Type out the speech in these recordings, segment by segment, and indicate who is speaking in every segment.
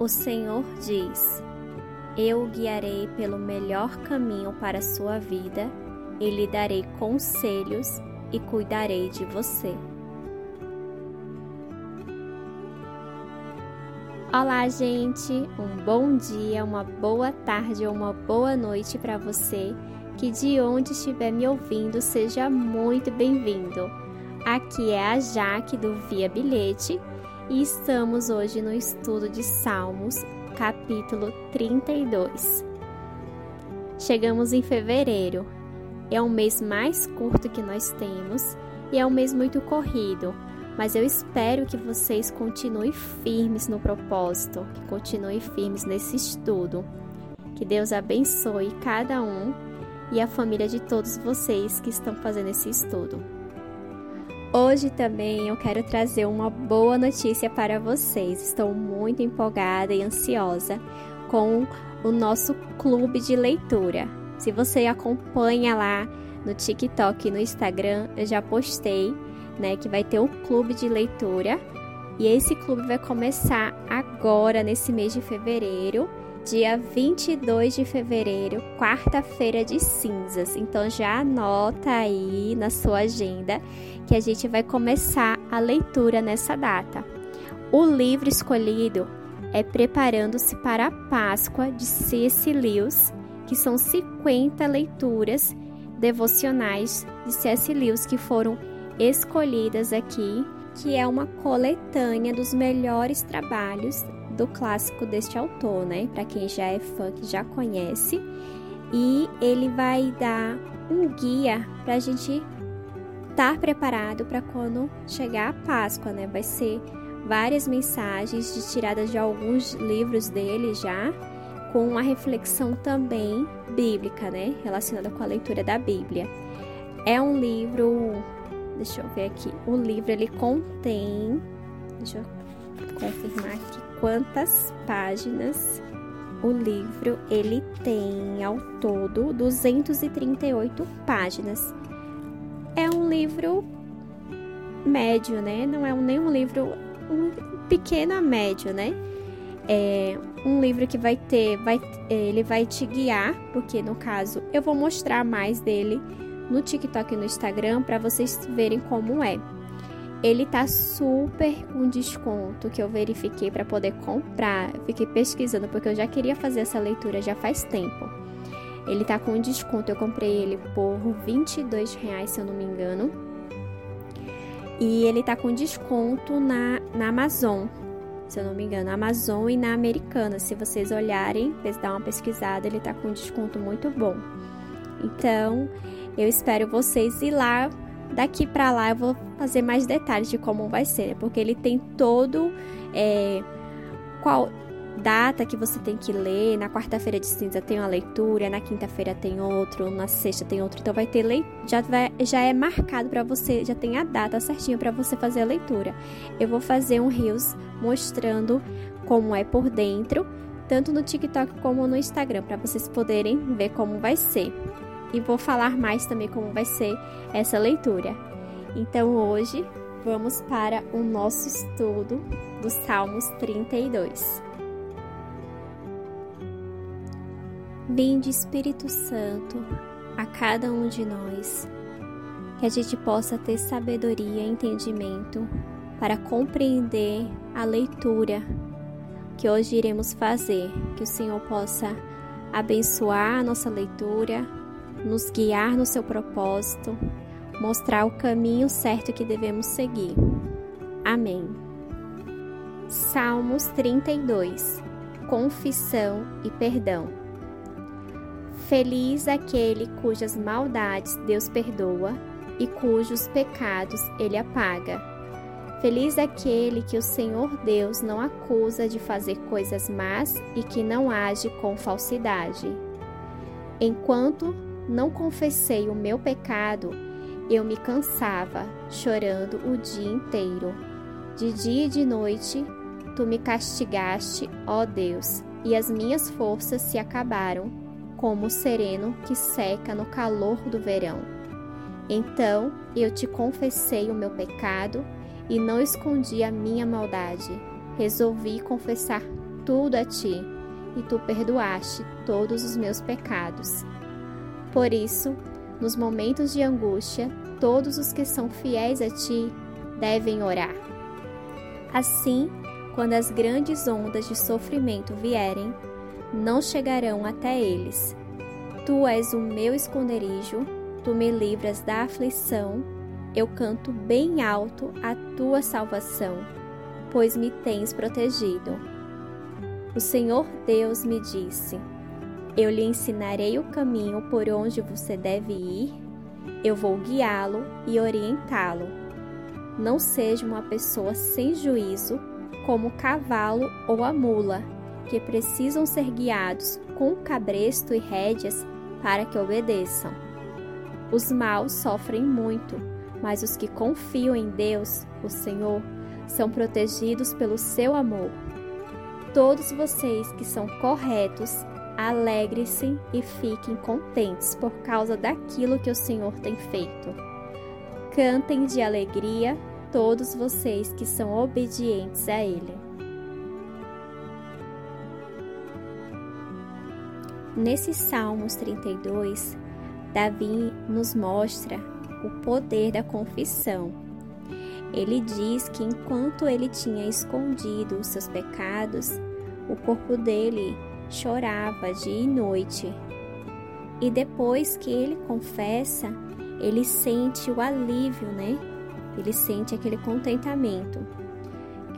Speaker 1: O Senhor diz: Eu o guiarei pelo melhor caminho para a sua vida e lhe darei conselhos e cuidarei de você. Olá, gente! Um bom dia, uma boa tarde ou uma boa noite para você que de onde estiver me ouvindo seja muito bem-vindo. Aqui é a Jaque do Via Bilhete e estamos hoje no estudo de Salmos, capítulo 32. Chegamos em fevereiro. É o mês mais curto que nós temos e é um mês muito corrido, mas eu espero que vocês continuem firmes no propósito, que continuem firmes nesse estudo. Que Deus abençoe cada um e a família de todos vocês que estão fazendo esse estudo. Hoje também eu quero trazer uma boa notícia para vocês. Estou muito empolgada e ansiosa com o nosso clube de leitura. Se você acompanha lá no TikTok e no Instagram, eu já postei, né, que vai ter um clube de leitura. E esse clube vai começar agora nesse mês de fevereiro dia 22 de fevereiro, quarta-feira de cinzas. Então já anota aí na sua agenda que a gente vai começar a leitura nessa data. O livro escolhido é Preparando-se para a Páscoa de C.S. Lewis, que são 50 leituras devocionais de C.S. Lewis que foram escolhidas aqui, que é uma coletânea dos melhores trabalhos do clássico deste autor, né? Para quem já é fã, que já conhece. E ele vai dar um guia para a gente estar preparado para quando chegar a Páscoa, né? Vai ser várias mensagens de tiradas de alguns livros dele já, com uma reflexão também bíblica, né? Relacionada com a leitura da Bíblia. É um livro, deixa eu ver aqui, o livro ele contém, deixa eu confirmar aqui quantas páginas o livro ele tem ao todo 238 páginas. É um livro médio, né? Não é um, nem um livro um pequeno a médio, né? É um livro que vai ter, vai, ele vai te guiar, porque no caso eu vou mostrar mais dele no TikTok e no Instagram para vocês verem como é. Ele tá super com desconto que eu verifiquei para poder comprar. fiquei pesquisando porque eu já queria fazer essa leitura já faz tempo. Ele tá com desconto, eu comprei ele por 22 reais, se eu não me engano. E ele tá com desconto na, na Amazon, se eu não me engano, Amazon e na Americana. Se vocês olharem, dar uma pesquisada, ele tá com desconto muito bom. Então, eu espero vocês ir lá Daqui para lá eu vou fazer mais detalhes de como vai ser, né? porque ele tem todo é, qual data que você tem que ler. Na quarta-feira de cinza tem uma leitura, na quinta-feira tem outro, na sexta tem outro. Então vai ter lei, já vai, já é marcado para você, já tem a data certinha para você fazer a leitura. Eu vou fazer um reels mostrando como é por dentro, tanto no TikTok como no Instagram, para vocês poderem ver como vai ser e vou falar mais também como vai ser essa leitura. Então hoje vamos para o nosso estudo dos Salmos 32. Vinde Espírito Santo a cada um de nós, que a gente possa ter sabedoria e entendimento para compreender a leitura que hoje iremos fazer, que o Senhor possa abençoar a nossa leitura, nos guiar no seu propósito, mostrar o caminho certo que devemos seguir. Amém. Salmos 32 Confissão e Perdão. Feliz aquele cujas maldades Deus perdoa e cujos pecados Ele apaga. Feliz aquele que o Senhor Deus não acusa de fazer coisas más e que não age com falsidade. Enquanto não confessei o meu pecado, eu me cansava, chorando o dia inteiro. De dia e de noite, tu me castigaste, ó Deus, e as minhas forças se acabaram, como o sereno que seca no calor do verão. Então eu te confessei o meu pecado e não escondi a minha maldade. Resolvi confessar tudo a ti, e tu perdoaste todos os meus pecados. Por isso, nos momentos de angústia, todos os que são fiéis a ti devem orar. Assim, quando as grandes ondas de sofrimento vierem, não chegarão até eles. Tu és o meu esconderijo, tu me livras da aflição, eu canto bem alto a tua salvação, pois me tens protegido. O Senhor Deus me disse: Eu lhe ensinarei o caminho por onde você deve ir, eu vou guiá-lo e orientá-lo. Não seja uma pessoa sem juízo, como o cavalo ou a mula, que precisam ser guiados com cabresto e rédeas para que obedeçam. Os maus sofrem muito, mas os que confiam em Deus, o Senhor, são protegidos pelo seu amor. Todos vocês que são corretos, alegrem-se e fiquem contentes por causa daquilo que o Senhor tem feito. Cantem de alegria todos vocês que são obedientes a Ele. Nesse Salmos 32, Davi nos mostra o poder da confissão. Ele diz que enquanto ele tinha escondido os seus pecados, o corpo dele chorava dia e noite. E depois que ele confessa, ele sente o alívio, né? Ele sente aquele contentamento.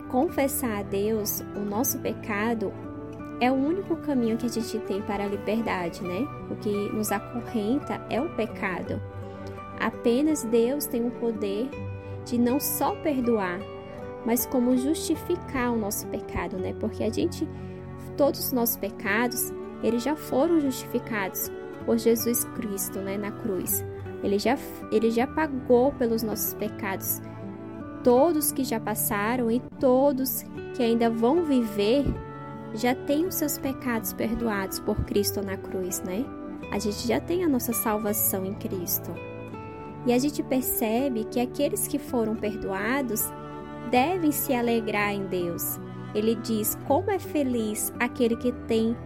Speaker 1: Confessar a Deus o nosso pecado é o único caminho que a gente tem para a liberdade, né? O que nos acorrenta é o pecado. Apenas Deus tem o poder de não só perdoar, mas como justificar o nosso pecado, né? Porque a gente, todos os nossos pecados, eles já foram justificados por Jesus Cristo, né, na cruz. Ele já, ele já pagou pelos nossos pecados. Todos que já passaram e todos que ainda vão viver já tem os seus pecados perdoados por Cristo na cruz, né? A gente já tem a nossa salvação em Cristo. E a gente percebe que aqueles que foram perdoados devem se alegrar em Deus. Ele diz: como é feliz aquele que tem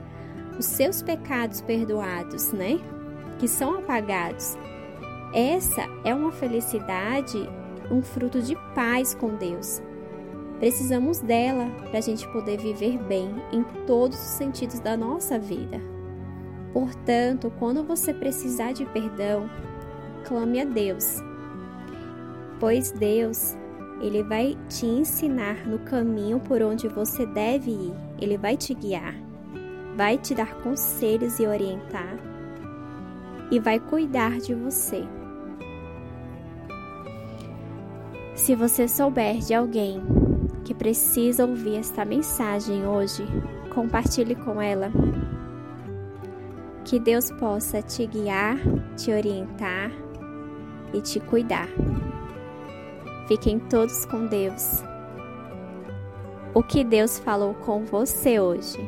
Speaker 1: os seus pecados perdoados, né? Que são apagados. Essa é uma felicidade, um fruto de paz com Deus. Precisamos dela para a gente poder viver bem em todos os sentidos da nossa vida. Portanto, quando você precisar de perdão, clame a Deus, pois Deus, ele vai te ensinar no caminho por onde você deve ir. Ele vai te guiar, vai te dar conselhos e orientar e vai cuidar de você. Se você souber de alguém que precisa ouvir esta mensagem hoje, compartilhe com ela. Que Deus possa te guiar, te orientar e te cuidar. Fiquem todos com Deus. O que Deus falou com você hoje?